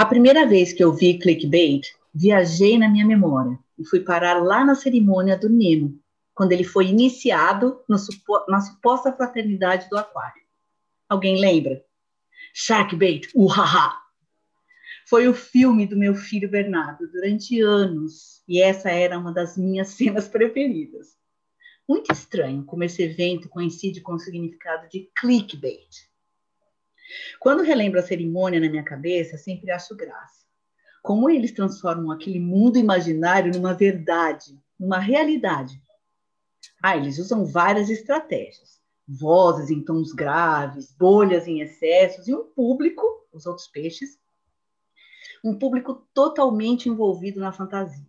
A primeira vez que eu vi clickbait, viajei na minha memória e fui parar lá na cerimônia do Nemo, quando ele foi iniciado supo na suposta fraternidade do aquário. Alguém lembra? Sharkbait, uhaha! Foi o filme do meu filho Bernardo durante anos e essa era uma das minhas cenas preferidas. Muito estranho como esse evento coincide com o significado de clickbait. Quando relembro a cerimônia na minha cabeça, sempre acho graça. Como eles transformam aquele mundo imaginário numa verdade, numa realidade. Ah, eles usam várias estratégias. Vozes em tons graves, bolhas em excessos e um público, os outros peixes, um público totalmente envolvido na fantasia.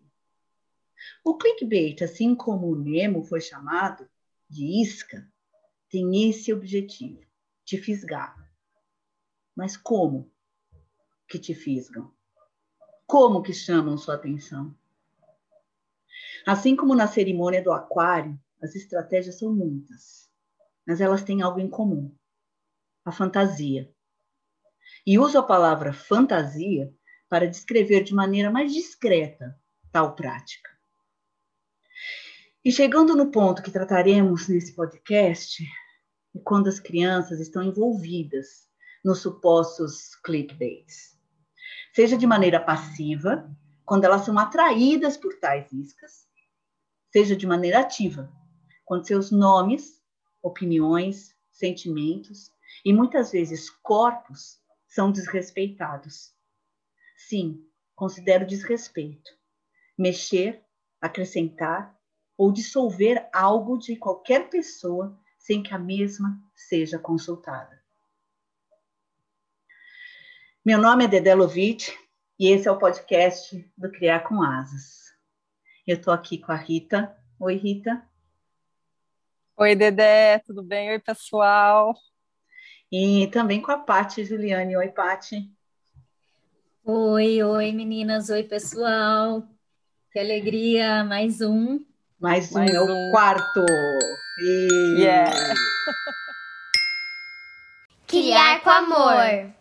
O clickbait, assim como o Nemo foi chamado de isca, tem esse objetivo: te fisgar. Mas como que te fisgam? Como que chamam sua atenção? Assim como na cerimônia do aquário, as estratégias são muitas, mas elas têm algo em comum: a fantasia. E uso a palavra fantasia para descrever de maneira mais discreta tal prática. E chegando no ponto que trataremos nesse podcast, é quando as crianças estão envolvidas nos supostos clickbaits. Seja de maneira passiva, quando elas são atraídas por tais iscas, seja de maneira ativa, quando seus nomes, opiniões, sentimentos e muitas vezes corpos são desrespeitados. Sim, considero desrespeito. Mexer, acrescentar ou dissolver algo de qualquer pessoa sem que a mesma seja consultada. Meu nome é Dedé Lovitch e esse é o podcast do Criar com Asas. Eu estou aqui com a Rita. Oi, Rita. Oi, Dedé, tudo bem? Oi, pessoal. E também com a Pati Juliane. Oi, Pati. Oi, oi meninas, oi pessoal. Que alegria, mais um. Mais um, mais é um. o quarto. E... Yeah. Criar com amor.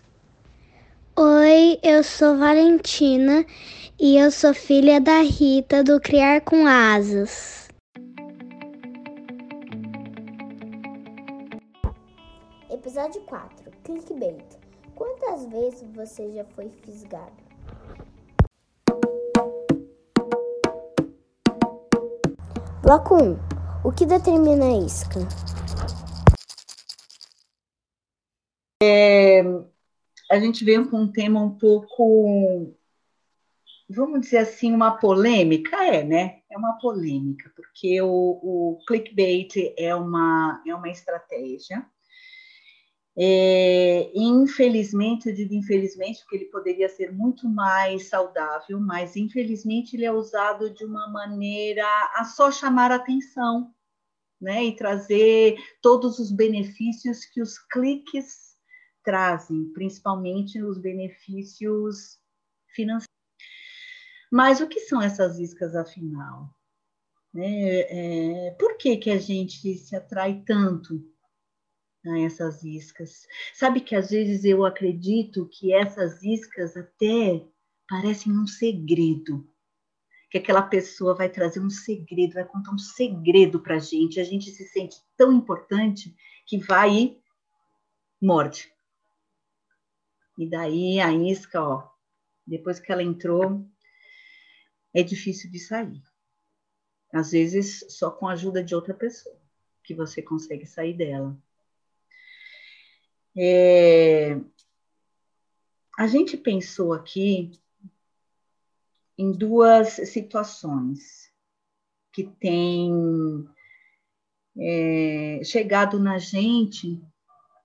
Oi, eu sou Valentina e eu sou filha da Rita do Criar com Asas. Episódio 4 Clickbait Quantas vezes você já foi fisgado? Bloco 1. O que determina a isca? É, a gente veio com um tema um pouco, vamos dizer assim, uma polêmica, é, né? É uma polêmica, porque o, o clickbait é uma, é uma estratégia é, infelizmente, eu digo infelizmente, porque ele poderia ser muito mais saudável, mas infelizmente ele é usado de uma maneira a só chamar atenção, né? E trazer todos os benefícios que os cliques trazem, principalmente os benefícios financeiros. Mas o que são essas iscas, afinal? Né? É, por que, que a gente se atrai tanto a essas iscas. Sabe que às vezes eu acredito que essas iscas até parecem um segredo. Que aquela pessoa vai trazer um segredo, vai contar um segredo para a gente. A gente se sente tão importante que vai e morde. E daí a isca, ó, depois que ela entrou, é difícil de sair. Às vezes só com a ajuda de outra pessoa que você consegue sair dela. É, a gente pensou aqui em duas situações que têm é, chegado na gente,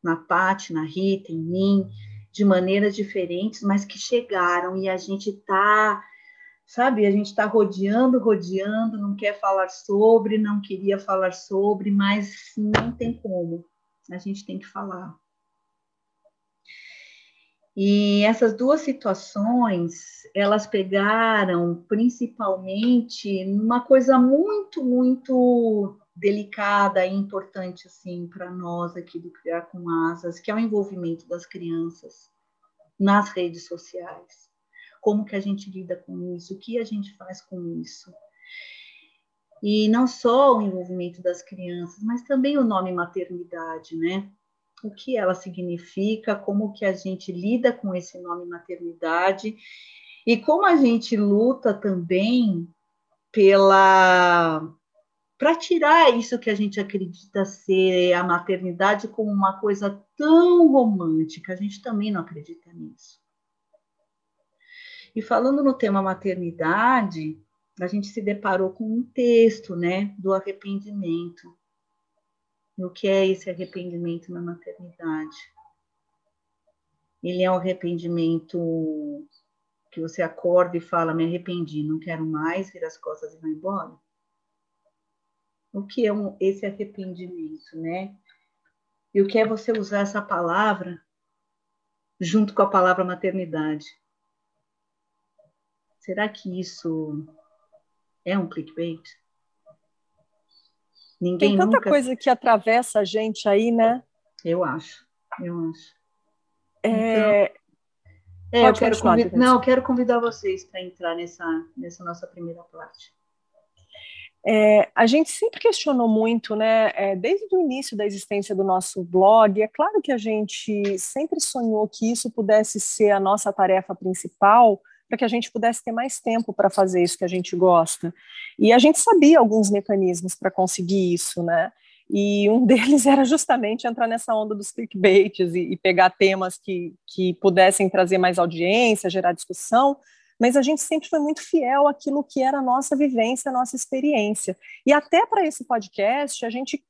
na Paty, na Rita, em mim, de maneiras diferentes, mas que chegaram e a gente está sabe? A gente está rodeando, rodeando, não quer falar sobre, não queria falar sobre, mas não tem como. A gente tem que falar. E essas duas situações, elas pegaram principalmente numa coisa muito, muito delicada e importante assim para nós aqui do Criar com Asas, que é o envolvimento das crianças nas redes sociais. Como que a gente lida com isso? O que a gente faz com isso? E não só o envolvimento das crianças, mas também o nome maternidade, né? o que ela significa, como que a gente lida com esse nome maternidade e como a gente luta também pela para tirar isso que a gente acredita ser a maternidade como uma coisa tão romântica, a gente também não acredita nisso. E falando no tema maternidade, a gente se deparou com um texto, né, do arrependimento o que é esse arrependimento na maternidade. Ele é um arrependimento que você acorda e fala: me arrependi, não quero mais, vira as costas e vai embora. O que é um, esse arrependimento, né? E o que é você usar essa palavra junto com a palavra maternidade? Será que isso é um clickbait? Ninguém Tem tanta nunca... coisa que atravessa a gente aí, né? Eu acho, eu acho. É... Então, é, eu quero convidar, não, eu quero convidar vocês para entrar nessa, nessa nossa primeira parte. É, a gente sempre questionou muito, né, é, desde o início da existência do nosso blog, é claro que a gente sempre sonhou que isso pudesse ser a nossa tarefa principal, para que a gente pudesse ter mais tempo para fazer isso que a gente gosta. E a gente sabia alguns mecanismos para conseguir isso, né? E um deles era justamente entrar nessa onda dos clickbaits e, e pegar temas que, que pudessem trazer mais audiência, gerar discussão, mas a gente sempre foi muito fiel àquilo que era a nossa vivência, a nossa experiência. E até para esse podcast, a gente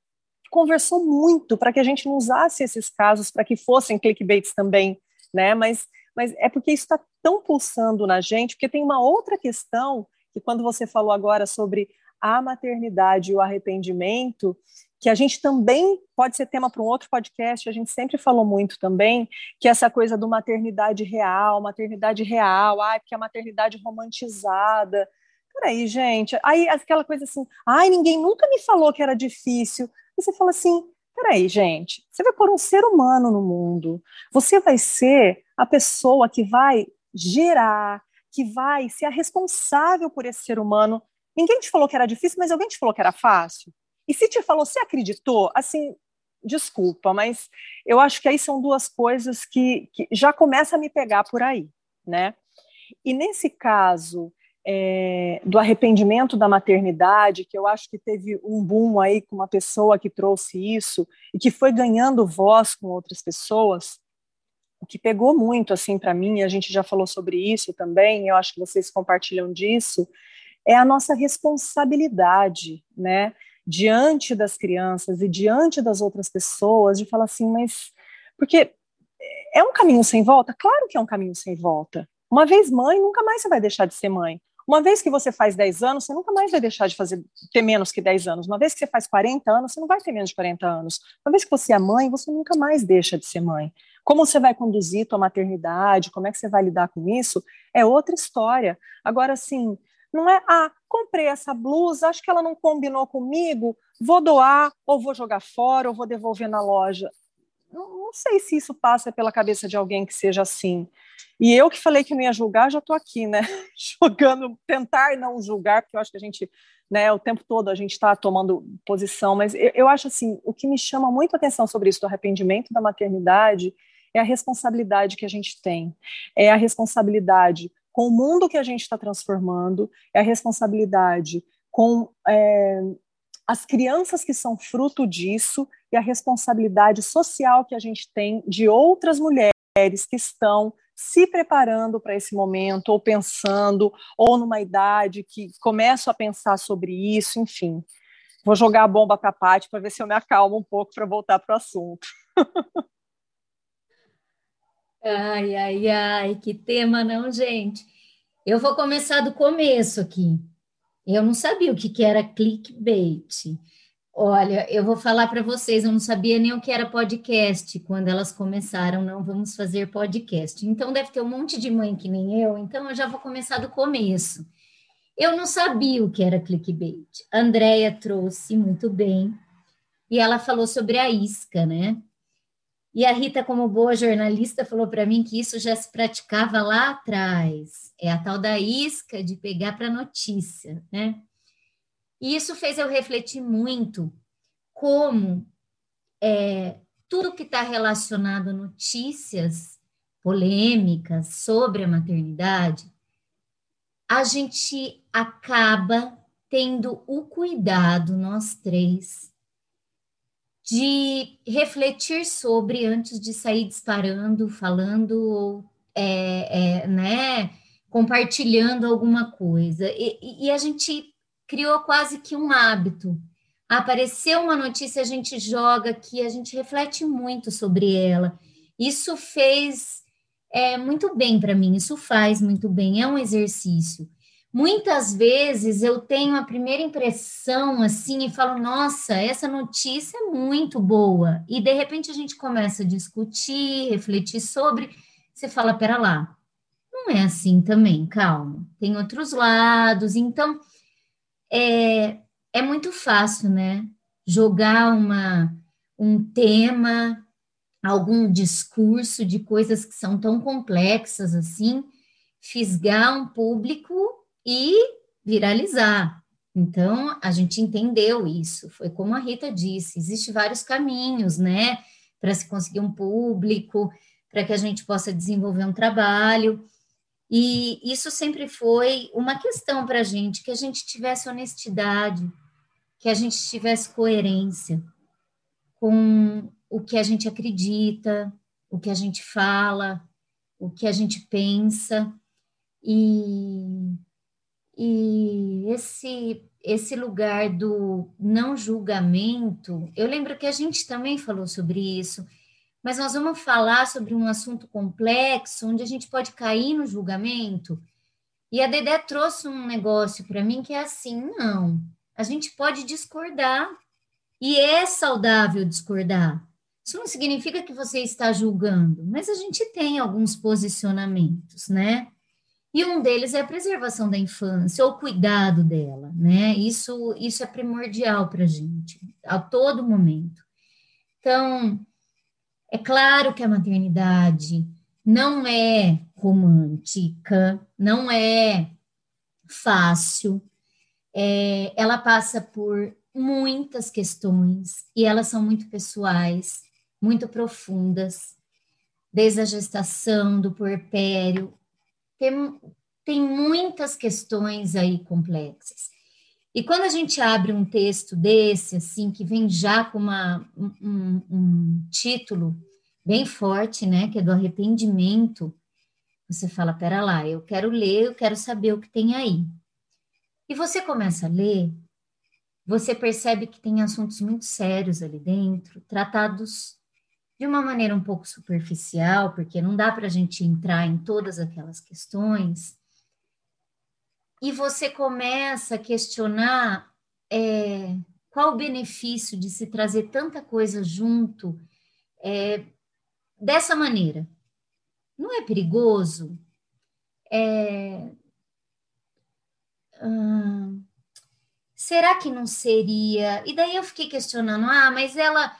conversou muito para que a gente não usasse esses casos para que fossem clickbaits também, né? Mas mas é porque isso está tão pulsando na gente, porque tem uma outra questão que quando você falou agora sobre a maternidade e o arrependimento, que a gente também pode ser tema para um outro podcast, a gente sempre falou muito também, que é essa coisa do maternidade real, maternidade real, ai, porque a maternidade romantizada. Peraí, gente, aí aquela coisa assim, ai, ninguém nunca me falou que era difícil. E você fala assim, peraí, gente, você vai pôr um ser humano no mundo, você vai ser a pessoa que vai gerar, que vai ser a responsável por esse ser humano. Ninguém te falou que era difícil, mas alguém te falou que era fácil. E se te falou, você acreditou? Assim, desculpa, mas eu acho que aí são duas coisas que, que já começa a me pegar por aí, né? E nesse caso é, do arrependimento da maternidade, que eu acho que teve um boom aí com uma pessoa que trouxe isso e que foi ganhando voz com outras pessoas, o que pegou muito assim para mim, a gente já falou sobre isso também, eu acho que vocês compartilham disso, é a nossa responsabilidade, né, diante das crianças e diante das outras pessoas, de falar assim, mas porque é um caminho sem volta? Claro que é um caminho sem volta. Uma vez mãe, nunca mais você vai deixar de ser mãe. Uma vez que você faz 10 anos, você nunca mais vai deixar de fazer ter menos que 10 anos. Uma vez que você faz 40 anos, você não vai ter menos de 40 anos. Uma vez que você é mãe, você nunca mais deixa de ser mãe. Como você vai conduzir tua maternidade, como é que você vai lidar com isso, é outra história. Agora, assim, não é, ah, comprei essa blusa, acho que ela não combinou comigo, vou doar, ou vou jogar fora, ou vou devolver na loja. Não, não sei se isso passa pela cabeça de alguém que seja assim. E eu que falei que não ia julgar, já estou aqui, né? Jogando, tentar não julgar, porque eu acho que a gente, né, o tempo todo a gente está tomando posição, mas eu, eu, acho assim, o que me chama muito a atenção sobre isso do arrependimento da maternidade é a responsabilidade que a gente tem, é a responsabilidade com o mundo que a gente está transformando, é a responsabilidade com é, as crianças que são fruto disso e a responsabilidade social que a gente tem de outras mulheres que estão se preparando para esse momento, ou pensando, ou numa idade que começam a pensar sobre isso, enfim. Vou jogar a bomba para a Paty para ver se eu me acalmo um pouco para voltar para o assunto. Ai, ai, ai, que tema, não, gente? Eu vou começar do começo aqui. Eu não sabia o que, que era clickbait. Olha, eu vou falar para vocês, eu não sabia nem o que era podcast quando elas começaram, não vamos fazer podcast. Então deve ter um monte de mãe que nem eu, então eu já vou começar do começo. Eu não sabia o que era clickbait. A Andrea trouxe muito bem e ela falou sobre a isca, né? E a Rita, como boa jornalista, falou para mim que isso já se praticava lá atrás. É a tal da isca de pegar para notícia, né? E isso fez eu refletir muito como é, tudo que está relacionado a notícias polêmicas sobre a maternidade, a gente acaba tendo o cuidado, nós três, de refletir sobre antes de sair disparando, falando, é, é, né, compartilhando alguma coisa. E, e, a gente criou quase que um hábito. Apareceu uma notícia, a gente joga aqui, a gente reflete muito sobre ela. Isso fez é, muito bem para mim, isso faz muito bem, é um exercício. Muitas vezes eu tenho a primeira impressão assim e falo, nossa, essa notícia é muito boa. E de repente a gente começa a discutir, refletir sobre, você fala, pera lá, não é assim também, calma, tem outros lados. Então, é, é muito fácil, né? Jogar uma, um tema, algum discurso de coisas que são tão complexas assim, fisgar um público e viralizar. Então, a gente entendeu isso. Foi como a Rita disse: existe vários caminhos, né, para se conseguir um público, para que a gente possa desenvolver um trabalho. E isso sempre foi uma questão para a gente, que a gente tivesse honestidade, que a gente tivesse coerência com o que a gente acredita, o que a gente fala, o que a gente pensa. E, e esse, esse lugar do não julgamento, eu lembro que a gente também falou sobre isso mas nós vamos falar sobre um assunto complexo, onde a gente pode cair no julgamento. E a Dedé trouxe um negócio para mim que é assim: não, a gente pode discordar, e é saudável discordar. Isso não significa que você está julgando, mas a gente tem alguns posicionamentos, né? E um deles é a preservação da infância, ou o cuidado dela, né? Isso, isso é primordial para a gente, a todo momento. Então, é claro que a maternidade não é romântica, não é fácil, é, ela passa por muitas questões e elas são muito pessoais, muito profundas, desde a gestação, do puerpério, tem, tem muitas questões aí complexas. E quando a gente abre um texto desse, assim, que vem já com uma, um, um título bem forte, né, que é do arrependimento, você fala, pera lá, eu quero ler, eu quero saber o que tem aí. E você começa a ler, você percebe que tem assuntos muito sérios ali dentro, tratados de uma maneira um pouco superficial, porque não dá para a gente entrar em todas aquelas questões, e você começa a questionar é, qual o benefício de se trazer tanta coisa junto é, dessa maneira. Não é perigoso? É, hum, será que não seria? E daí eu fiquei questionando: ah, mas ela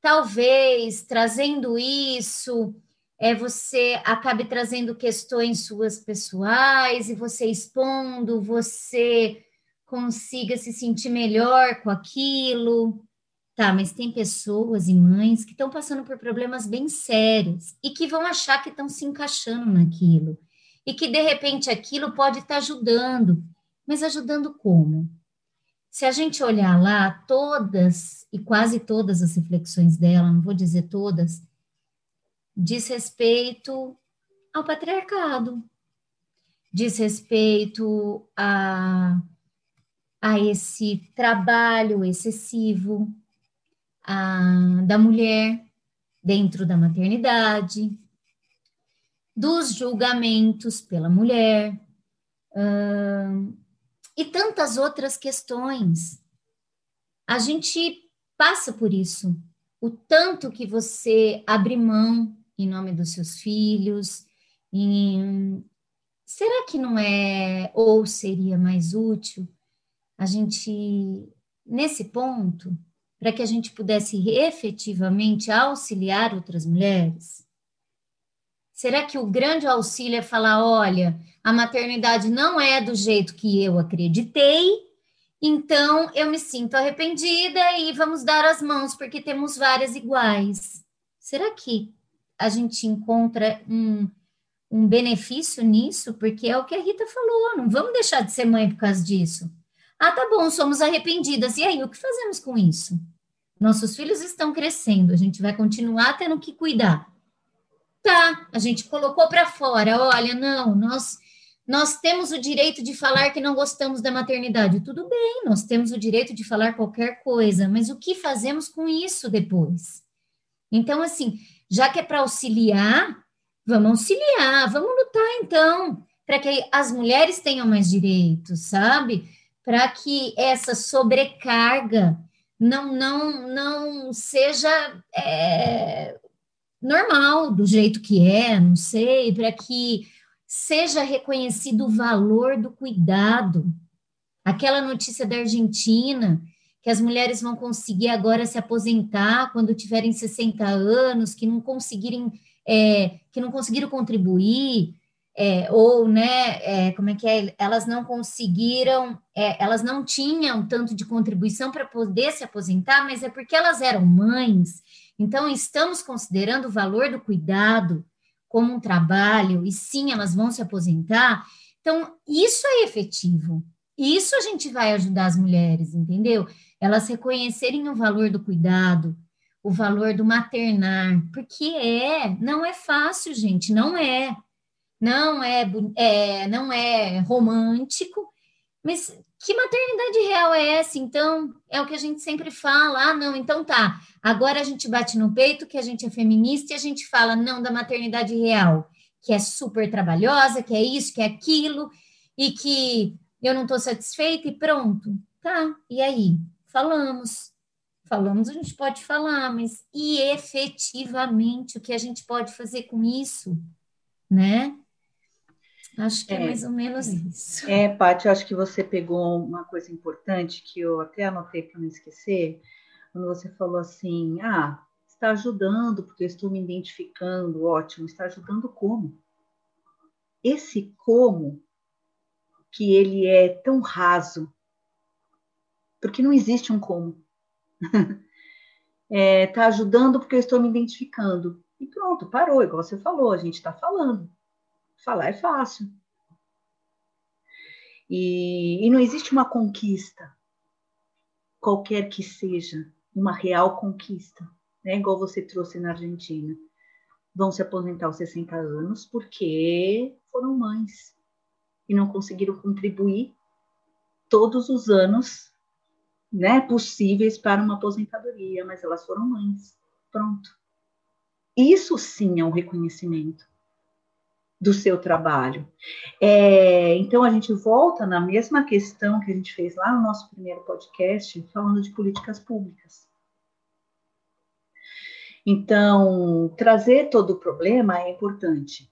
talvez trazendo isso é, você acabe trazendo questões suas pessoais e você expondo, você consiga se sentir melhor com aquilo. Tá, mas tem pessoas e mães que estão passando por problemas bem sérios e que vão achar que estão se encaixando naquilo e que de repente aquilo pode estar tá ajudando, mas ajudando como? Se a gente olhar lá, todas e quase todas as reflexões dela, não vou dizer todas, diz respeito ao patriarcado, diz respeito a, a esse trabalho excessivo a, da mulher dentro da maternidade, dos julgamentos pela mulher, Uh, e tantas outras questões. A gente passa por isso. O tanto que você abre mão em nome dos seus filhos, em... será que não é ou seria mais útil a gente, nesse ponto, para que a gente pudesse efetivamente auxiliar outras mulheres? Será que o grande auxílio é falar: olha, a maternidade não é do jeito que eu acreditei, então eu me sinto arrependida e vamos dar as mãos, porque temos várias iguais? Será que a gente encontra um, um benefício nisso? Porque é o que a Rita falou: não vamos deixar de ser mãe por causa disso. Ah, tá bom, somos arrependidas. E aí, o que fazemos com isso? Nossos filhos estão crescendo, a gente vai continuar tendo que cuidar. Tá, a gente colocou para fora, olha, não, nós nós temos o direito de falar que não gostamos da maternidade. Tudo bem, nós temos o direito de falar qualquer coisa, mas o que fazemos com isso depois? Então, assim, já que é para auxiliar, vamos auxiliar, vamos lutar então, para que as mulheres tenham mais direitos, sabe? Para que essa sobrecarga não não não seja é, normal do jeito que é, não sei, para que seja reconhecido o valor do cuidado. Aquela notícia da Argentina, que as mulheres vão conseguir agora se aposentar quando tiverem 60 anos, que não conseguirem, é, que não conseguiram contribuir, é, ou, né, é, como é que é? Elas não conseguiram, é, elas não tinham tanto de contribuição para poder se aposentar, mas é porque elas eram mães. Então, estamos considerando o valor do cuidado, como um trabalho, e sim, elas vão se aposentar. Então, isso é efetivo. Isso a gente vai ajudar as mulheres, entendeu? Elas reconhecerem o valor do cuidado, o valor do maternar, porque é, não é fácil, gente, não é. Não é, é não é romântico, mas que maternidade real é essa? Então, é o que a gente sempre fala. Ah, não, então tá. Agora a gente bate no peito que a gente é feminista e a gente fala não da maternidade real, que é super trabalhosa, que é isso, que é aquilo, e que eu não estou satisfeita e pronto. Tá, e aí? Falamos. Falamos, a gente pode falar, mas e efetivamente o que a gente pode fazer com isso, né? Acho que é, é mais ou menos isso. É, Paty, acho que você pegou uma coisa importante que eu até anotei para não esquecer, quando você falou assim, ah, está ajudando porque eu estou me identificando, ótimo, está ajudando como? Esse como, que ele é tão raso, porque não existe um como. é, tá ajudando porque eu estou me identificando. E pronto, parou, igual você falou, a gente está falando. Falar é fácil. E, e não existe uma conquista, qualquer que seja, uma real conquista, né? igual você trouxe na Argentina. Vão se aposentar aos 60 anos porque foram mães e não conseguiram contribuir todos os anos né, possíveis para uma aposentadoria, mas elas foram mães. Pronto. Isso sim é um reconhecimento do seu trabalho. É, então, a gente volta na mesma questão que a gente fez lá no nosso primeiro podcast, falando de políticas públicas. Então, trazer todo o problema é importante,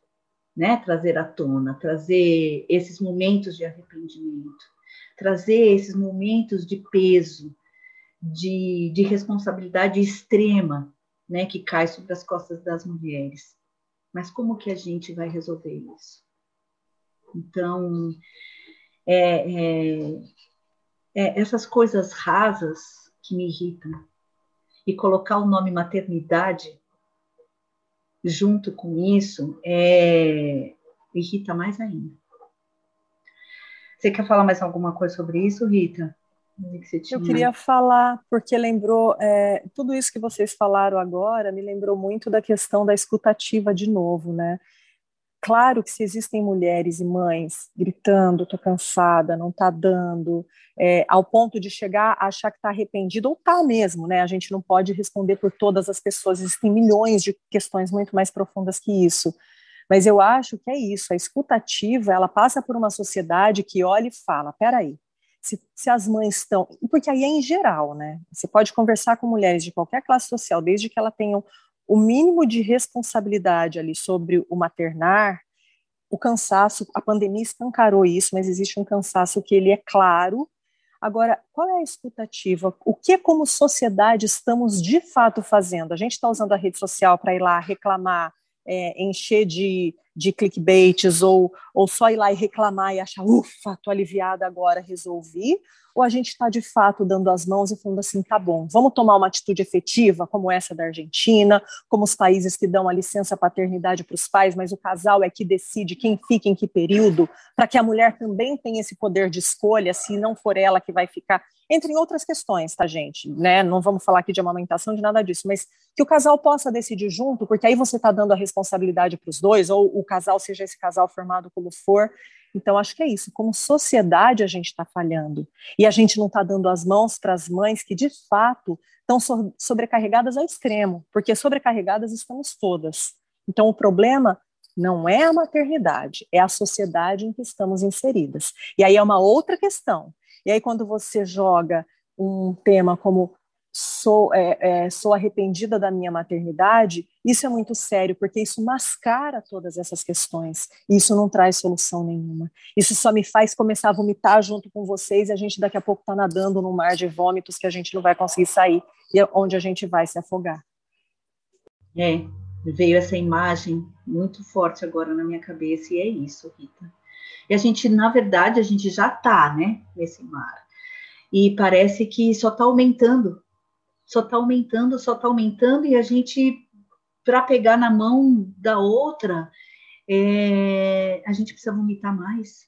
né? Trazer à tona, trazer esses momentos de arrependimento, trazer esses momentos de peso, de, de responsabilidade extrema, né? Que cai sobre as costas das mulheres. Mas como que a gente vai resolver isso? Então, é, é, é essas coisas rasas que me irritam e colocar o nome maternidade junto com isso é, irrita mais ainda. Você quer falar mais alguma coisa sobre isso, Rita? Que eu queria falar, porque lembrou, é, tudo isso que vocês falaram agora me lembrou muito da questão da escutativa de novo, né? Claro que se existem mulheres e mães gritando, tô cansada, não tá dando, é, ao ponto de chegar a achar que tá arrependido, ou tá mesmo, né? A gente não pode responder por todas as pessoas, existem milhões de questões muito mais profundas que isso. Mas eu acho que é isso, a escutativa, ela passa por uma sociedade que olha e fala, peraí, se, se as mães estão, porque aí é em geral, né, você pode conversar com mulheres de qualquer classe social, desde que ela tenham o mínimo de responsabilidade ali sobre o maternar, o cansaço, a pandemia escancarou isso, mas existe um cansaço que ele é claro. Agora, qual é a escutativa? O que, como sociedade, estamos de fato fazendo? A gente está usando a rede social para ir lá reclamar, é, encher de, de clickbaits ou, ou só ir lá e reclamar e achar, ufa, tô aliviada agora, resolvi, ou a gente está de fato dando as mãos e falando assim, tá bom, vamos tomar uma atitude efetiva, como essa da Argentina, como os países que dão a licença paternidade para os pais, mas o casal é que decide quem fica em que período, para que a mulher também tenha esse poder de escolha, se não for ela que vai ficar, entre outras questões, tá, gente? Né? Não vamos falar aqui de amamentação, de nada disso, mas que o casal possa decidir junto, porque aí você está dando a responsabilidade para os dois, ou o casal, seja esse casal formado como for, então, acho que é isso. Como sociedade, a gente está falhando. E a gente não está dando as mãos para as mães que, de fato, estão so sobrecarregadas ao extremo, porque sobrecarregadas estamos todas. Então, o problema não é a maternidade, é a sociedade em que estamos inseridas. E aí é uma outra questão. E aí, quando você joga um tema como sou, é, é, sou arrependida da minha maternidade, isso é muito sério, porque isso mascara todas essas questões. E isso não traz solução nenhuma. Isso só me faz começar a vomitar junto com vocês e a gente daqui a pouco está nadando num mar de vômitos que a gente não vai conseguir sair e é onde a gente vai se afogar. É, veio essa imagem muito forte agora na minha cabeça e é isso, Rita. E a gente, na verdade, a gente já está, né, nesse mar. E parece que só está aumentando só está aumentando, só está aumentando, e a gente, para pegar na mão da outra, é, a gente precisa vomitar mais.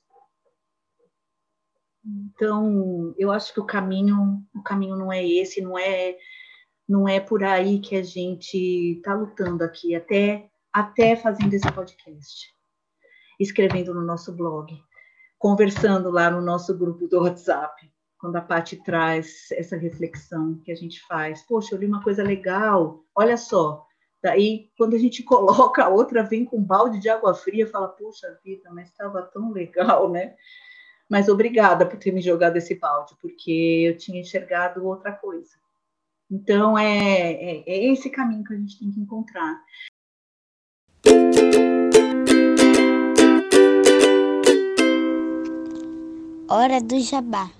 Então, eu acho que o caminho, o caminho não é esse, não é, não é por aí que a gente está lutando aqui, até, até fazendo esse podcast, escrevendo no nosso blog, conversando lá no nosso grupo do WhatsApp quando a Paty traz essa reflexão que a gente faz. Poxa, eu li uma coisa legal, olha só. Daí, quando a gente coloca, a outra vem com um balde de água fria fala, poxa vida, mas estava tão legal, né? Mas obrigada por ter me jogado esse balde, porque eu tinha enxergado outra coisa. Então, é, é, é esse caminho que a gente tem que encontrar. Hora do jabá.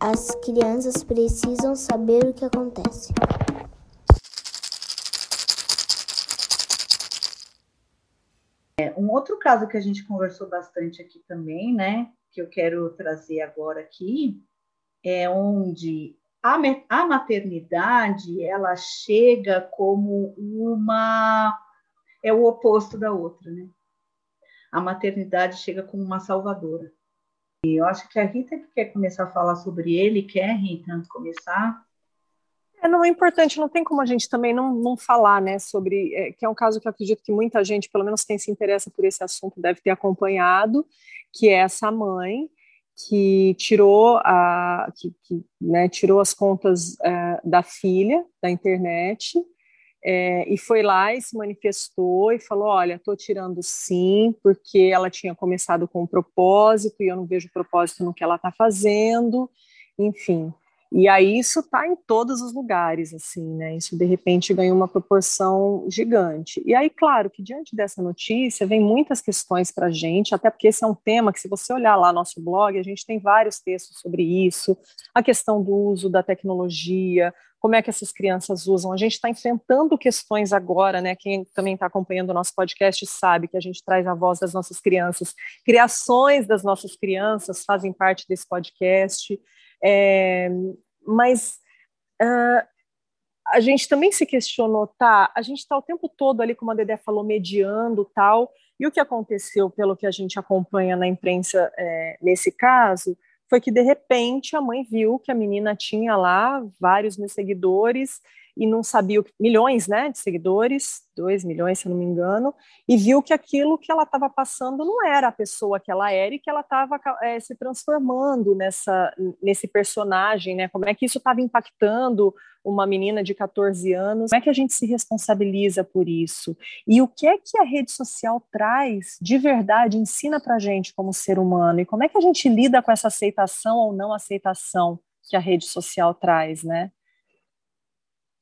as crianças precisam saber o que acontece. É, um outro caso que a gente conversou bastante aqui também, né, que eu quero trazer agora aqui, é onde a, a maternidade ela chega como uma é o oposto da outra, né? A maternidade chega como uma salvadora. Eu acho que a Rita quer começar a falar sobre ele. Quer, Rita, começar? É, não é importante, não tem como a gente também não, não falar, né, sobre, é, que é um caso que eu acredito que muita gente, pelo menos quem se interessa por esse assunto, deve ter acompanhado, que é essa mãe que tirou a, que, que né, tirou as contas é, da filha da internet é, e foi lá e se manifestou e falou: Olha, estou tirando sim, porque ela tinha começado com um propósito e eu não vejo propósito no que ela está fazendo, enfim. E aí isso está em todos os lugares, assim, né? Isso de repente ganhou uma proporção gigante. E aí, claro, que diante dessa notícia vem muitas questões para a gente, até porque esse é um tema que, se você olhar lá no nosso blog, a gente tem vários textos sobre isso, a questão do uso da tecnologia, como é que essas crianças usam. A gente está enfrentando questões agora, né? Quem também está acompanhando o nosso podcast sabe que a gente traz a voz das nossas crianças. Criações das nossas crianças fazem parte desse podcast. É, mas uh, a gente também se questionou, tá? A gente está o tempo todo ali, como a Dedé falou, mediando tal. E o que aconteceu, pelo que a gente acompanha na imprensa é, nesse caso, foi que de repente a mãe viu que a menina tinha lá vários mil seguidores e não sabia, milhões né, de seguidores, dois milhões, se eu não me engano, e viu que aquilo que ela estava passando não era a pessoa que ela era e que ela estava é, se transformando nessa, nesse personagem, né? Como é que isso estava impactando uma menina de 14 anos? Como é que a gente se responsabiliza por isso? E o que é que a rede social traz de verdade, ensina para a gente como ser humano? E como é que a gente lida com essa aceitação ou não aceitação que a rede social traz, né?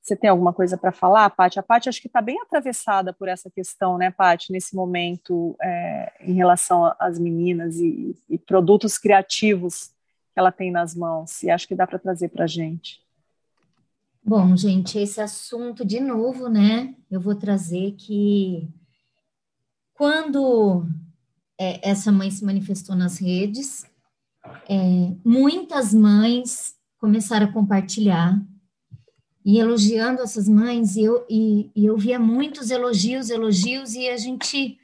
Você tem alguma coisa para falar, Paty? A Paty acho que está bem atravessada por essa questão, né, Paty, nesse momento é, em relação às meninas e, e, produtos criativos que ela tem nas mãos. E acho que dá para trazer para a gente. Bom, gente, esse assunto, de novo, né, eu vou trazer que quando é, essa mãe se manifestou nas redes, é, muitas mães começaram a compartilhar e elogiando essas mães, e eu, e, e eu via muitos elogios, elogios, e a gente,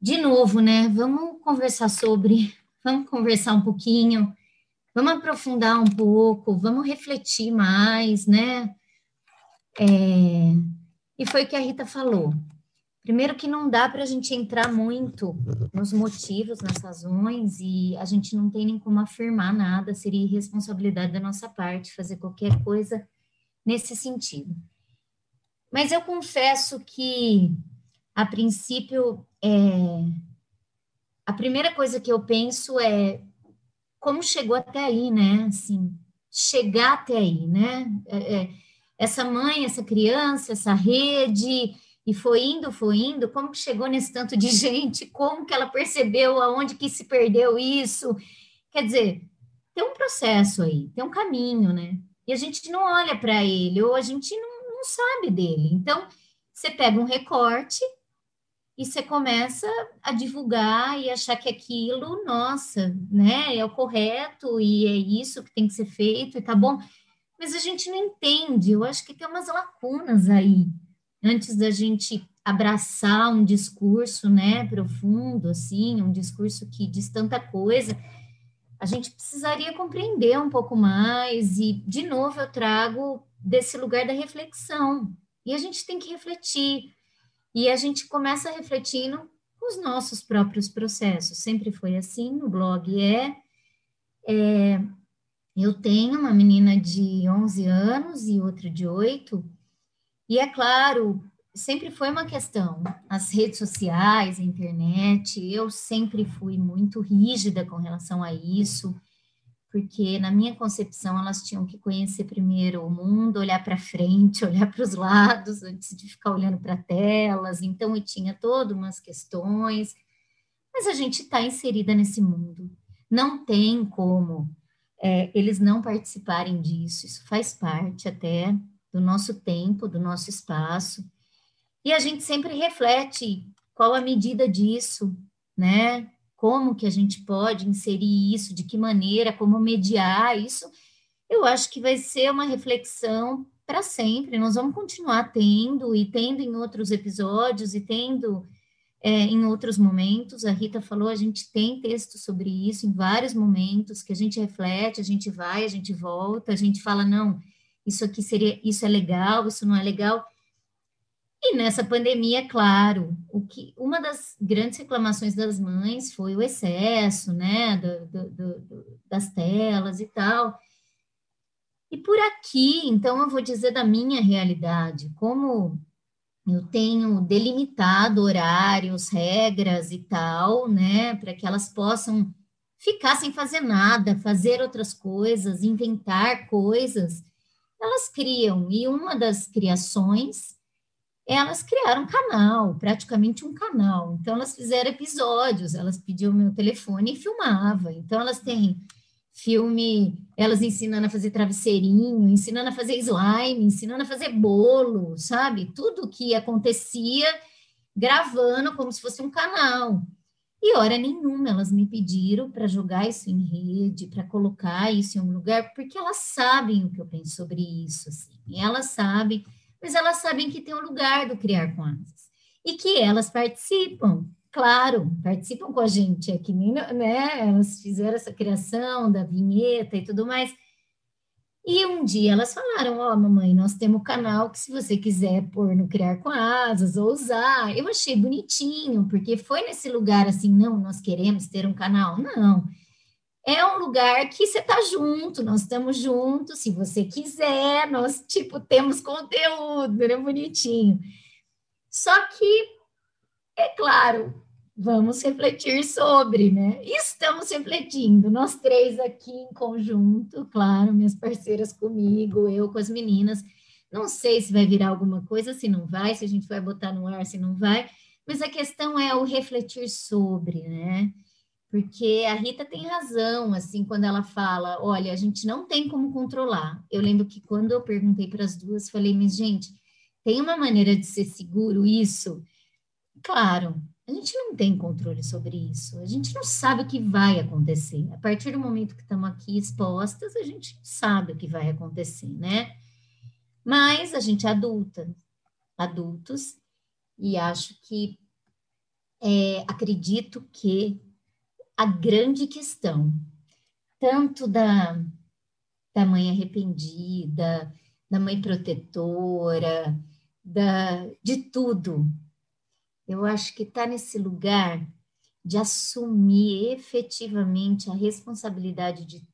de novo, né, vamos conversar sobre, vamos conversar um pouquinho, vamos aprofundar um pouco, vamos refletir mais, né, é, e foi o que a Rita falou. Primeiro que não dá para a gente entrar muito nos motivos, nas razões, e a gente não tem nem como afirmar nada, seria irresponsabilidade da nossa parte fazer qualquer coisa nesse sentido. Mas eu confesso que, a princípio, é, a primeira coisa que eu penso é como chegou até aí, né? Assim, chegar até aí, né? É, é, essa mãe, essa criança, essa rede, e foi indo, foi indo, como que chegou nesse tanto de gente? Como que ela percebeu aonde que se perdeu isso? Quer dizer, tem um processo aí, tem um caminho, né? E a gente não olha para ele, ou a gente não, não sabe dele. Então, você pega um recorte e você começa a divulgar e achar que aquilo, nossa, né, é o correto e é isso que tem que ser feito e tá bom. Mas a gente não entende, eu acho que tem umas lacunas aí, antes da gente abraçar um discurso, né, profundo, assim, um discurso que diz tanta coisa, a gente precisaria compreender um pouco mais, e, de novo, eu trago desse lugar da reflexão. E a gente tem que refletir. E a gente começa refletindo os nossos próprios processos. Sempre foi assim, no blog é. é eu tenho uma menina de 11 anos e outra de 8, e é claro, sempre foi uma questão. As redes sociais, a internet, eu sempre fui muito rígida com relação a isso, porque na minha concepção elas tinham que conhecer primeiro o mundo, olhar para frente, olhar para os lados, antes de ficar olhando para telas. Então eu tinha todas umas questões, mas a gente está inserida nesse mundo. Não tem como é, eles não participarem disso. Isso faz parte até do nosso tempo, do nosso espaço. E a gente sempre reflete qual a medida disso, né? Como que a gente pode inserir isso, de que maneira, como mediar isso. Eu acho que vai ser uma reflexão para sempre. Nós vamos continuar tendo e tendo em outros episódios e tendo é, em outros momentos. A Rita falou, a gente tem texto sobre isso em vários momentos que a gente reflete, a gente vai, a gente volta, a gente fala não, isso aqui seria, isso é legal, isso não é legal. E nessa pandemia, claro, o que uma das grandes reclamações das mães foi o excesso, né, do, do, do, das telas e tal. E por aqui, então, eu vou dizer da minha realidade, como eu tenho delimitado horários, regras e tal, né, para que elas possam ficar sem fazer nada, fazer outras coisas, inventar coisas, elas criam. E uma das criações elas criaram um canal, praticamente um canal. Então, elas fizeram episódios, elas pediam meu telefone e filmava. Então, elas têm filme, elas ensinando a fazer travesseirinho, ensinando a fazer slime, ensinando a fazer bolo, sabe? Tudo que acontecia gravando como se fosse um canal. E hora nenhuma elas me pediram para jogar isso em rede, para colocar isso em um lugar, porque elas sabem o que eu penso sobre isso, assim. Elas sabem, mas elas sabem que tem um lugar do Criar com Asas. E que elas participam, claro, participam com a gente, é que nem, né, elas fizeram essa criação da vinheta e tudo mais, e um dia elas falaram: Ó, oh, mamãe, nós temos um canal que, se você quiser pôr no Criar com Asas ou usar, eu achei bonitinho, porque foi nesse lugar assim: não, nós queremos ter um canal. Não. É um lugar que você tá junto, nós estamos juntos. Se você quiser, nós, tipo, temos conteúdo, né? Bonitinho. Só que, é claro, vamos refletir sobre, né? Estamos refletindo, nós três aqui em conjunto, claro, minhas parceiras comigo, eu com as meninas. Não sei se vai virar alguma coisa, se não vai, se a gente vai botar no ar, se não vai, mas a questão é o refletir sobre, né? Porque a Rita tem razão, assim, quando ela fala, olha, a gente não tem como controlar. Eu lembro que quando eu perguntei para as duas, falei, mas gente, tem uma maneira de ser seguro isso? Claro, a gente não tem controle sobre isso, a gente não sabe o que vai acontecer. A partir do momento que estamos aqui expostas, a gente sabe o que vai acontecer, né? Mas a gente é adulta, adultos, e acho que é, acredito que a grande questão, tanto da, da mãe arrependida, da mãe protetora, da, de tudo, eu acho que está nesse lugar de assumir efetivamente a responsabilidade de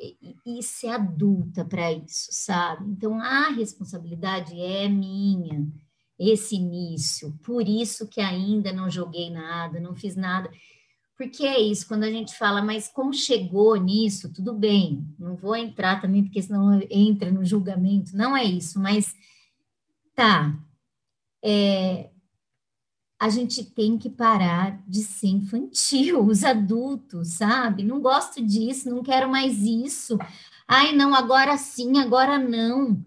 e, e ser adulta para isso, sabe? Então a responsabilidade é minha, esse início, por isso que ainda não joguei nada, não fiz nada. Porque é isso, quando a gente fala, mas como chegou nisso, tudo bem, não vou entrar também, porque senão entra no julgamento, não é isso, mas tá, é, a gente tem que parar de ser infantil, os adultos, sabe? Não gosto disso, não quero mais isso. Ai, não, agora sim, agora não.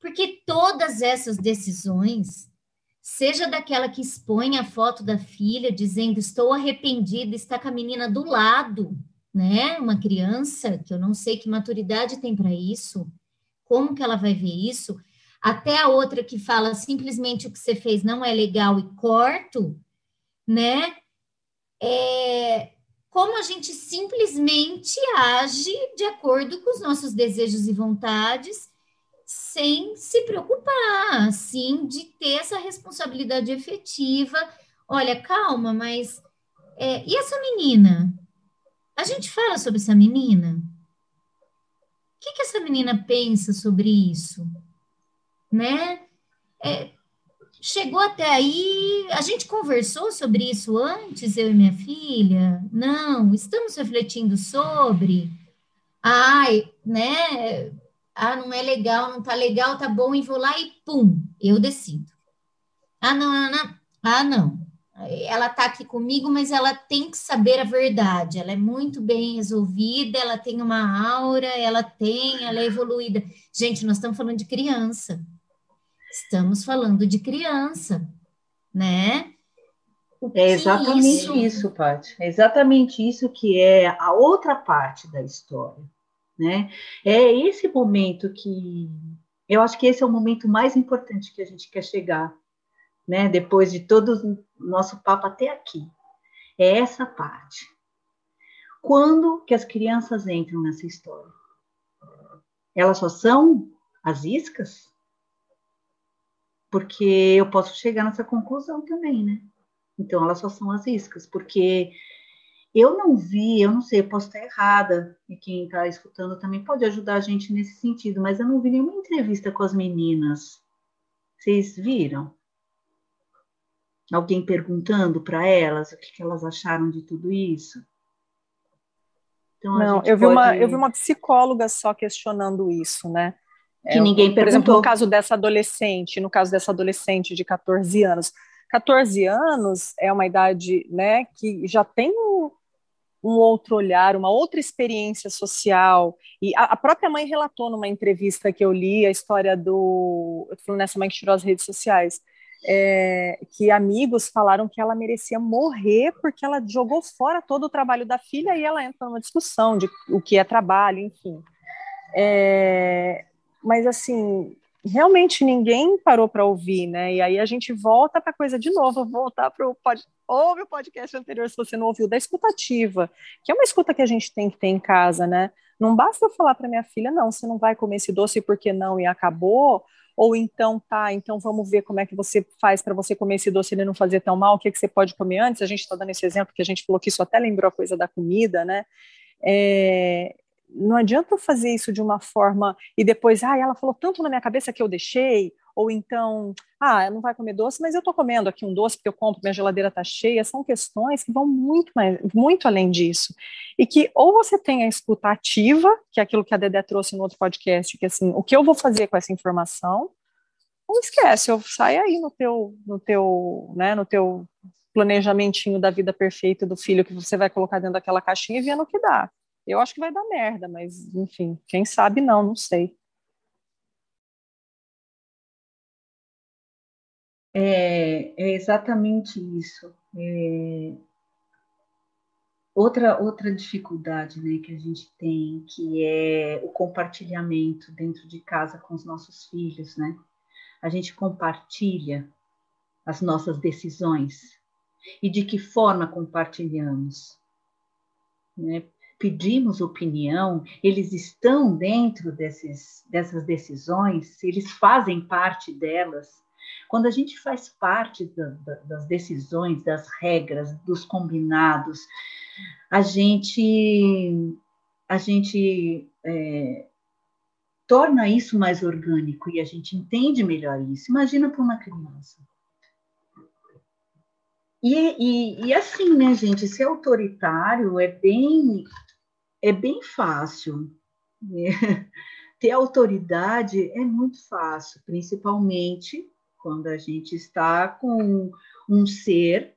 Porque todas essas decisões, seja daquela que expõe a foto da filha dizendo estou arrependida, está com a menina do lado, né? Uma criança que eu não sei que maturidade tem para isso, como que ela vai ver isso? até a outra que fala simplesmente o que você fez não é legal e corto, né? É, como a gente simplesmente age de acordo com os nossos desejos e vontades, sem se preocupar, assim, de ter essa responsabilidade efetiva. Olha, calma, mas é, e essa menina? A gente fala sobre essa menina? O que, que essa menina pensa sobre isso? né? É, chegou até aí, a gente conversou sobre isso antes, eu e minha filha? Não, estamos refletindo sobre. Ai, né? Ah, não é legal, não tá legal, tá bom, e vou lá e pum, eu decido. Ah, não, não, não. Ah, não. Ela tá aqui comigo, mas ela tem que saber a verdade. Ela é muito bem resolvida, ela tem uma aura, ela tem, ela é evoluída. Gente, nós estamos falando de criança. Estamos falando de criança, né? É exatamente isso, isso Paty. É exatamente isso que é a outra parte da história, né? É esse momento que eu acho que esse é o momento mais importante que a gente quer chegar, né? Depois de todo o nosso papo até aqui. É essa parte. Quando que as crianças entram nessa história? Elas só são as iscas? porque eu posso chegar nessa conclusão também, né? Então, elas só são as iscas, porque eu não vi, eu não sei, eu posso estar errada, e quem está escutando também pode ajudar a gente nesse sentido, mas eu não vi nenhuma entrevista com as meninas. Vocês viram? Alguém perguntando para elas o que, que, elas acharam de tudo isso? Então, não, eu vi, pode... uma, eu vi uma psicóloga só questionando isso, né? que é, ninguém perguntou. Por exemplo, no caso dessa adolescente, no caso dessa adolescente de 14 anos, 14 anos é uma idade, né, que já tem um, um outro olhar, uma outra experiência social. E a, a, própria mãe relatou numa entrevista que eu li a história do, eu tô falando nessa mãe que tirou as redes sociais, é, que amigos falaram que ela merecia morrer porque ela jogou fora todo o trabalho da filha e ela entra numa discussão de o que é trabalho, enfim. É, mas assim, realmente ninguém parou para ouvir, né? E aí a gente volta para coisa de novo, voltar para o ouve o podcast anterior se você não ouviu da escutativa, que é uma escuta que a gente tem que ter em casa, né? Não basta eu falar para minha filha, não, você não vai comer esse doce porque não e acabou, ou então tá, então vamos ver como é que você faz para você comer esse doce e ele não fazer tão mal, o que, é que você pode comer antes. A gente está dando esse exemplo que a gente falou que isso até lembrou a coisa da comida, né? É, não adianta fazer isso de uma forma e depois, ah, ela falou tanto na minha cabeça que eu deixei, ou então, ah, não vai comer doce, mas eu estou comendo aqui um doce porque eu compro, minha geladeira está cheia. São questões que vão muito, mais, muito além disso. E que ou você tem a escuta ativa, que é aquilo que a Dedé trouxe no outro podcast, que assim, o que eu vou fazer com essa informação, ou esquece, ou sai aí no teu, no teu, né, no teu planejamentinho da vida perfeita do filho que você vai colocar dentro daquela caixinha e vendo o que dá. Eu acho que vai dar merda, mas enfim, quem sabe não, não sei. É, é exatamente isso. É... Outra, outra dificuldade né, que a gente tem, que é o compartilhamento dentro de casa com os nossos filhos, né? A gente compartilha as nossas decisões e de que forma compartilhamos, né? Pedimos opinião, eles estão dentro desses, dessas decisões, eles fazem parte delas, quando a gente faz parte da, da, das decisões, das regras, dos combinados, a gente, a gente é, torna isso mais orgânico e a gente entende melhor isso. Imagina para uma criança. E, e, e, assim, né, gente, ser autoritário é bem, é bem fácil. Né? Ter autoridade é muito fácil, principalmente quando a gente está com um ser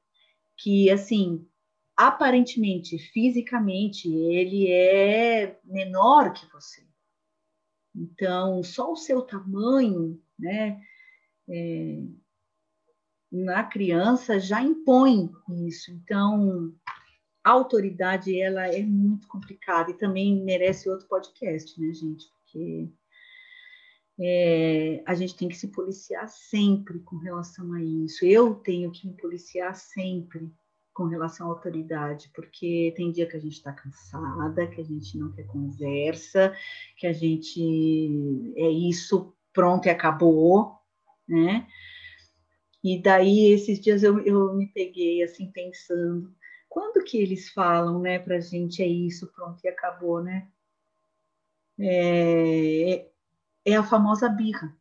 que, assim, aparentemente, fisicamente, ele é menor que você. Então, só o seu tamanho, né, é, na criança já impõe isso. Então, autoridade, ela é muito complicada e também merece outro podcast, né, gente? Porque é, a gente tem que se policiar sempre com relação a isso. Eu tenho que me policiar sempre com relação à autoridade, porque tem dia que a gente está cansada, que a gente não quer conversa, que a gente é isso, pronto e acabou, né? E daí, esses dias eu, eu me peguei assim pensando, quando que eles falam, né, pra gente é isso, pronto e acabou, né? É, é a famosa birra.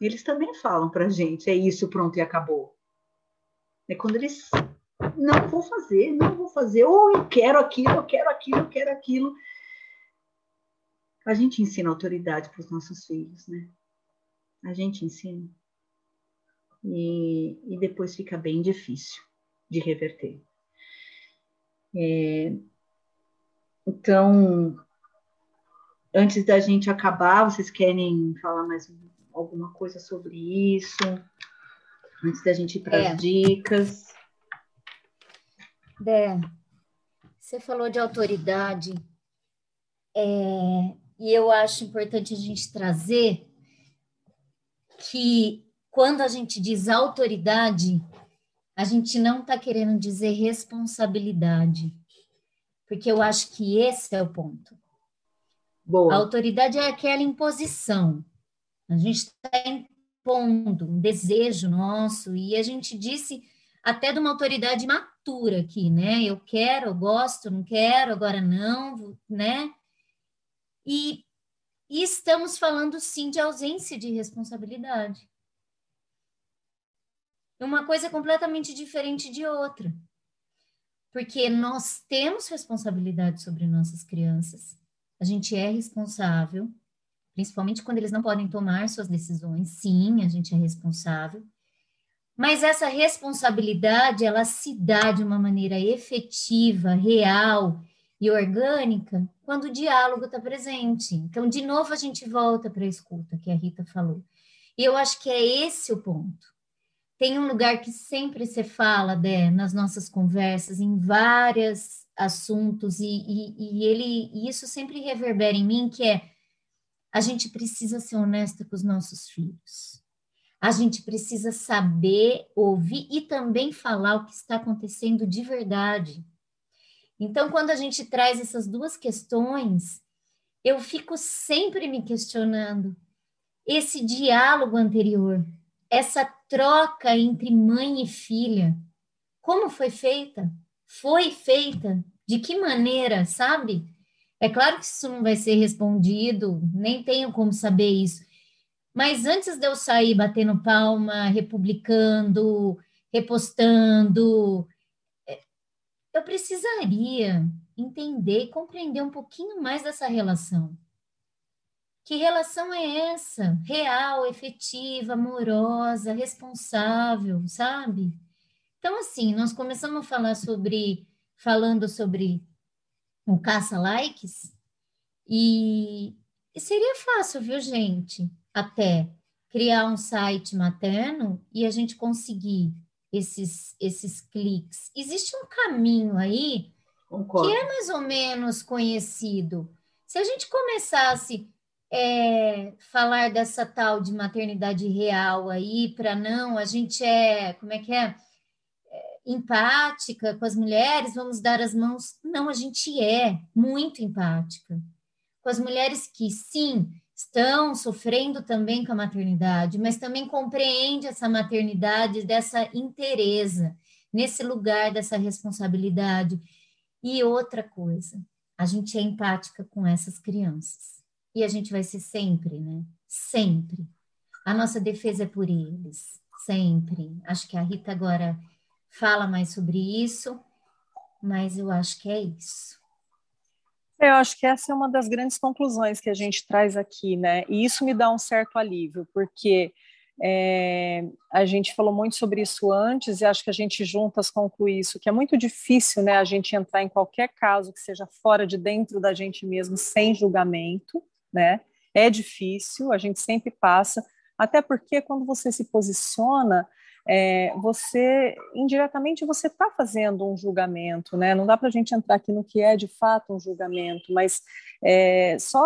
Eles também falam para gente, é isso, pronto e acabou. É quando eles não vou fazer, não vou fazer, ou eu quero aquilo, eu quero aquilo, eu quero aquilo. A gente ensina autoridade para os nossos filhos, né? A gente ensina. E, e depois fica bem difícil de reverter. É, então, Antes da gente acabar, vocês querem falar mais alguma coisa sobre isso? Antes da gente ir para as é. dicas. Dé, você falou de autoridade, é, e eu acho importante a gente trazer que quando a gente diz autoridade, a gente não está querendo dizer responsabilidade, porque eu acho que esse é o ponto. Boa. A autoridade é aquela imposição. A gente está impondo um desejo nosso, e a gente disse até de uma autoridade matura aqui, né? Eu quero, eu gosto, não quero, agora não, né? E, e estamos falando sim de ausência de responsabilidade. Uma coisa completamente diferente de outra. Porque nós temos responsabilidade sobre nossas crianças a gente é responsável, principalmente quando eles não podem tomar suas decisões. Sim, a gente é responsável. Mas essa responsabilidade, ela se dá de uma maneira efetiva, real e orgânica quando o diálogo está presente. Então, de novo, a gente volta para a escuta que a Rita falou. E eu acho que é esse o ponto. Tem um lugar que sempre se fala, Dé, nas nossas conversas, em vários assuntos, e, e, e ele e isso sempre reverbera em mim, que é a gente precisa ser honesta com os nossos filhos. A gente precisa saber ouvir e também falar o que está acontecendo de verdade. Então, quando a gente traz essas duas questões, eu fico sempre me questionando esse diálogo anterior, essa troca entre mãe e filha, como foi feita? Foi feita? De que maneira, sabe? É claro que isso não vai ser respondido, nem tenho como saber isso. Mas antes de eu sair batendo palma, republicando, repostando, é, eu precisaria entender e compreender um pouquinho mais dessa relação. Que relação é essa? Real, efetiva, amorosa, responsável, sabe? Então, assim, nós começamos a falar sobre, falando sobre o caça-likes, e seria fácil, viu, gente? Até criar um site materno e a gente conseguir esses, esses cliques. Existe um caminho aí Concordo. que é mais ou menos conhecido. Se a gente começasse é, falar dessa tal de maternidade real aí, para não, a gente é, como é que é? é? Empática com as mulheres, vamos dar as mãos. Não, a gente é muito empática com as mulheres que, sim, estão sofrendo também com a maternidade, mas também compreende essa maternidade dessa interesa, nesse lugar dessa responsabilidade. E outra coisa, a gente é empática com essas crianças e a gente vai ser sempre, né? Sempre. A nossa defesa é por eles, sempre. Acho que a Rita agora fala mais sobre isso, mas eu acho que é isso. Eu acho que essa é uma das grandes conclusões que a gente traz aqui, né? E isso me dá um certo alívio, porque é, a gente falou muito sobre isso antes e acho que a gente juntas conclui isso, que é muito difícil, né? A gente entrar em qualquer caso que seja fora de dentro da gente mesmo, sem julgamento, né? É difícil, a gente sempre passa, até porque quando você se posiciona, é, você indiretamente você está fazendo um julgamento, né? Não dá para a gente entrar aqui no que é de fato um julgamento, mas é, só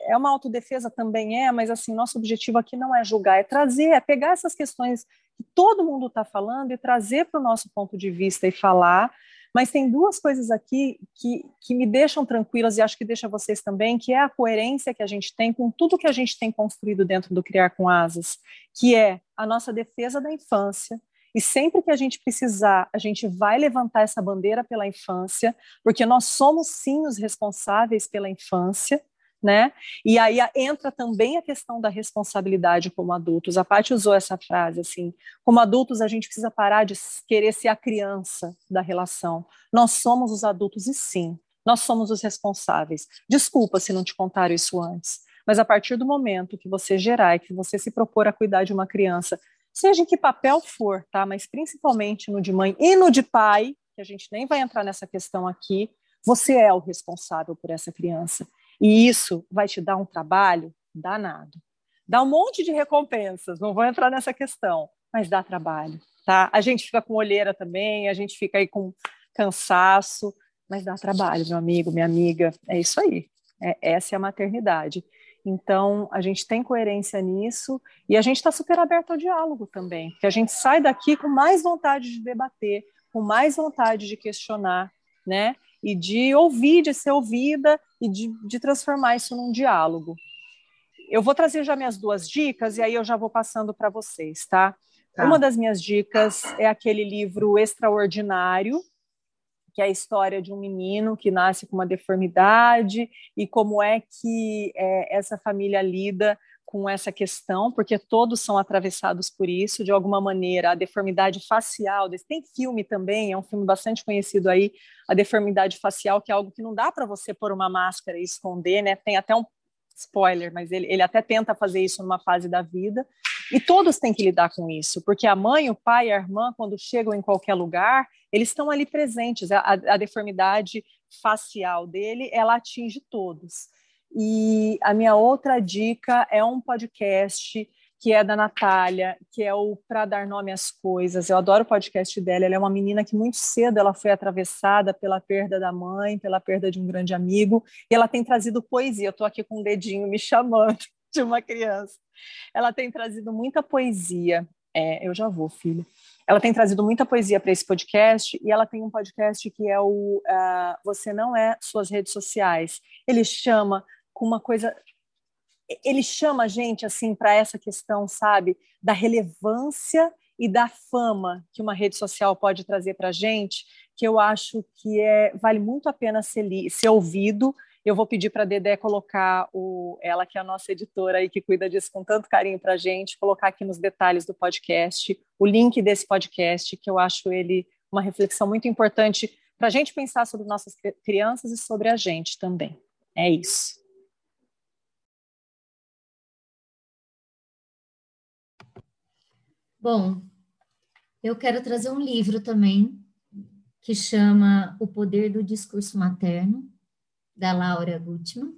é uma autodefesa também é, mas assim nosso objetivo aqui não é julgar, é trazer, é pegar essas questões que todo mundo está falando e trazer para o nosso ponto de vista e falar mas tem duas coisas aqui que, que me deixam tranquilas e acho que deixa vocês também, que é a coerência que a gente tem com tudo que a gente tem construído dentro do Criar com Asas, que é a nossa defesa da infância, e sempre que a gente precisar, a gente vai levantar essa bandeira pela infância, porque nós somos sim os responsáveis pela infância, né? E aí entra também a questão da responsabilidade como adultos. A Paty usou essa frase assim: como adultos a gente precisa parar de querer ser a criança da relação. Nós somos os adultos e sim, nós somos os responsáveis. Desculpa se não te contaram isso antes, mas a partir do momento que você gerar e que você se propor a cuidar de uma criança, seja em que papel for, tá? Mas principalmente no de mãe e no de pai, que a gente nem vai entrar nessa questão aqui, você é o responsável por essa criança. E isso vai te dar um trabalho danado. Dá um monte de recompensas, não vou entrar nessa questão, mas dá trabalho, tá? A gente fica com olheira também, a gente fica aí com cansaço, mas dá trabalho, meu amigo, minha amiga. É isso aí. É, essa é a maternidade. Então, a gente tem coerência nisso e a gente está super aberto ao diálogo também, que a gente sai daqui com mais vontade de debater, com mais vontade de questionar, né? e de ouvir, de ser ouvida e de, de transformar isso num diálogo. Eu vou trazer já minhas duas dicas e aí eu já vou passando para vocês, tá? tá? Uma das minhas dicas é aquele livro Extraordinário, que é a história de um menino que nasce com uma deformidade e como é que é, essa família lida com essa questão, porque todos são atravessados por isso, de alguma maneira, a deformidade facial, tem filme também, é um filme bastante conhecido aí, a deformidade facial, que é algo que não dá para você pôr uma máscara e esconder, né? Tem até um spoiler, mas ele, ele até tenta fazer isso numa fase da vida, e todos têm que lidar com isso, porque a mãe, o pai a irmã, quando chegam em qualquer lugar, eles estão ali presentes, a, a deformidade facial dele, ela atinge todos. E a minha outra dica é um podcast que é da Natália, que é o Para Dar Nome às Coisas. Eu adoro o podcast dela. Ela é uma menina que muito cedo ela foi atravessada pela perda da mãe, pela perda de um grande amigo, e ela tem trazido poesia. Eu estou aqui com o um dedinho me chamando de uma criança. Ela tem trazido muita poesia. É, eu já vou, filho. Ela tem trazido muita poesia para esse podcast e ela tem um podcast que é o uh, Você Não É Suas Redes Sociais. Ele chama com uma coisa ele chama a gente assim para essa questão, sabe, da relevância e da fama que uma rede social pode trazer para a gente, que eu acho que é vale muito a pena ser, li, ser ouvido. Eu vou pedir para a Dedé colocar o, ela que é a nossa editora aí que cuida disso com tanto carinho para a gente, colocar aqui nos detalhes do podcast o link desse podcast, que eu acho ele uma reflexão muito importante para a gente pensar sobre nossas crianças e sobre a gente também. É isso. Bom, eu quero trazer um livro também que chama O Poder do Discurso Materno, da Laura Gutman.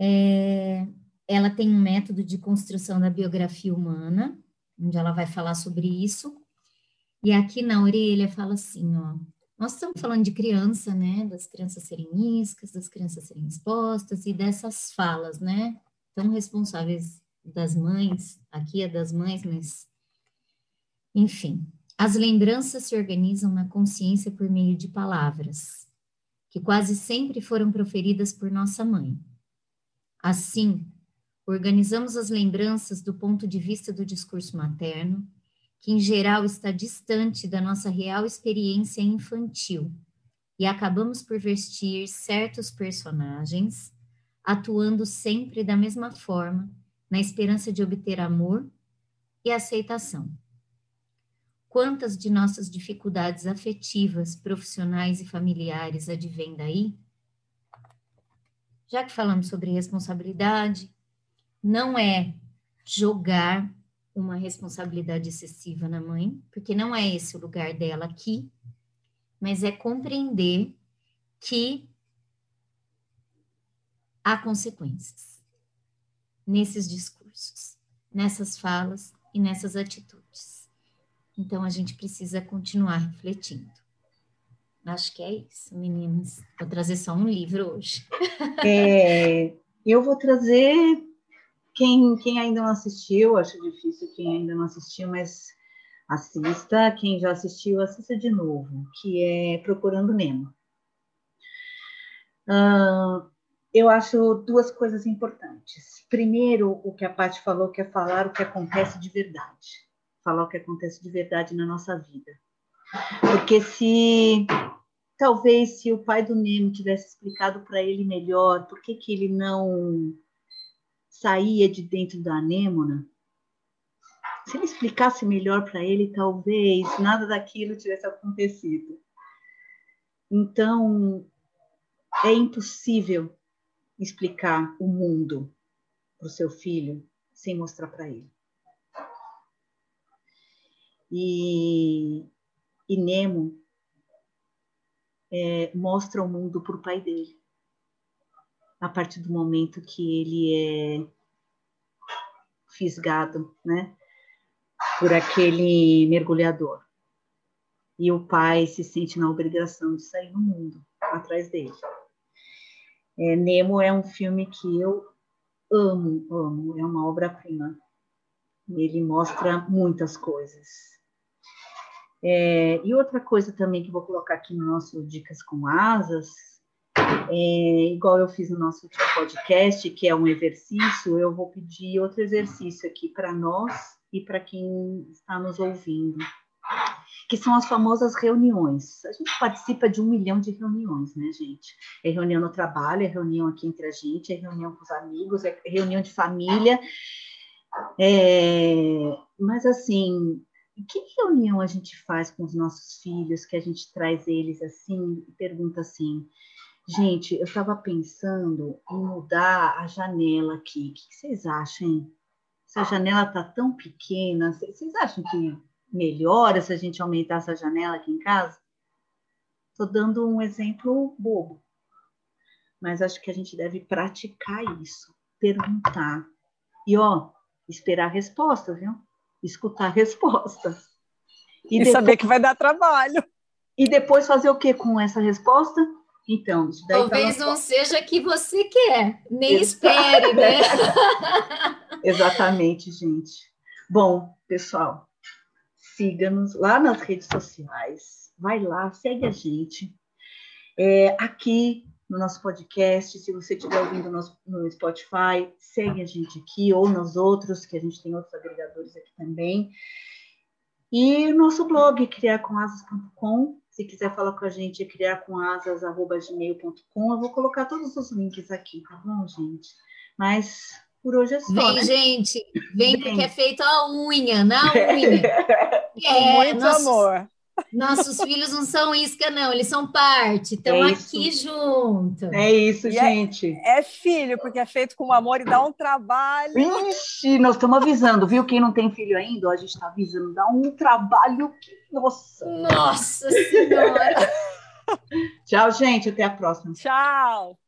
É, ela tem um método de construção da biografia humana, onde ela vai falar sobre isso. E aqui na orelha fala assim, ó, nós estamos falando de criança, né, das crianças serem iscas, das crianças serem expostas e dessas falas, né, tão responsáveis das mães, aqui é das mães, mas enfim, as lembranças se organizam na consciência por meio de palavras, que quase sempre foram proferidas por nossa mãe. Assim, organizamos as lembranças do ponto de vista do discurso materno, que em geral está distante da nossa real experiência infantil, e acabamos por vestir certos personagens, atuando sempre da mesma forma, na esperança de obter amor e aceitação. Quantas de nossas dificuldades afetivas, profissionais e familiares advêm daí? Já que falamos sobre responsabilidade, não é jogar uma responsabilidade excessiva na mãe, porque não é esse o lugar dela aqui, mas é compreender que há consequências nesses discursos, nessas falas e nessas atitudes. Então a gente precisa continuar refletindo. Acho que é isso, meninas. Vou trazer só um livro hoje. É, eu vou trazer quem, quem ainda não assistiu, acho difícil quem ainda não assistiu, mas assista. Quem já assistiu, assista de novo, que é Procurando Nemo. Uh, eu acho duas coisas importantes. Primeiro, o que a Paty falou, que é falar o que acontece de verdade falar o que acontece de verdade na nossa vida. Porque se talvez se o pai do Nemo tivesse explicado para ele melhor por que, que ele não saía de dentro da anêmona, se ele explicasse melhor para ele, talvez nada daquilo tivesse acontecido. Então, é impossível explicar o mundo para o seu filho sem mostrar para ele. E, e Nemo é, mostra o mundo para o pai dele, a partir do momento que ele é fisgado, né, por aquele mergulhador. E o pai se sente na obrigação de sair no mundo atrás dele. É, Nemo é um filme que eu amo, amo, é uma obra-prima. Ele mostra muitas coisas. É, e outra coisa também que vou colocar aqui no nosso Dicas com Asas, é, igual eu fiz no nosso último podcast, que é um exercício, eu vou pedir outro exercício aqui para nós e para quem está nos ouvindo, que são as famosas reuniões. A gente participa de um milhão de reuniões, né, gente? É reunião no trabalho, é reunião aqui entre a gente, é reunião com os amigos, é reunião de família. É, mas assim, que reunião a gente faz com os nossos filhos, que a gente traz eles assim e pergunta assim, gente, eu estava pensando em mudar a janela aqui, o que vocês acham? Se a janela está tão pequena, vocês acham que melhora se a gente aumentar essa janela aqui em casa? Estou dando um exemplo bobo, mas acho que a gente deve praticar isso, perguntar. E ó, esperar respostas, viu? Escutar respostas. E, e depois... saber que vai dar trabalho. E depois fazer o que com essa resposta? Então, talvez tá não seja que você quer, nem espere, né? Exatamente, gente. Bom, pessoal, siga-nos lá nas redes sociais. Vai lá, segue a gente. É, aqui no nosso podcast, se você estiver ouvindo no, no Spotify, segue a gente aqui ou nos outros, que a gente tem outros agregadores aqui também. E nosso blog, criarcomasas.com, se quiser falar com a gente, é criarcomasas.gmail.com. Eu vou colocar todos os links aqui, tá bom, gente? Mas por hoje é só. Vem, né? gente, vem, vem, porque é feito a unha, na unha. é, muito nossos, amor. Nossos filhos não são isca, não, eles são parte, estão é aqui junto. É isso, e é gente. É, é, filho, porque é feito com amor e dá um trabalho. Ixi, nós estamos avisando, viu? Quem não tem filho ainda, ó, a gente está avisando, dá um trabalho que. Nossa! Nossa Senhora! Tchau, gente, até a próxima. Tchau!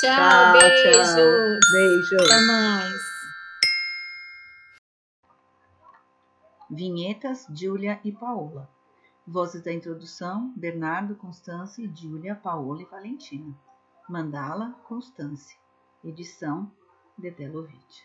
Tchau, tchau beijo. Tchau. Beijo. Até mais. Vinhetas, Júlia e Paola. Vozes da introdução: Bernardo, Constância, Júlia, Paola e Valentina. Mandala, Constância. Edição: Dedelovitch.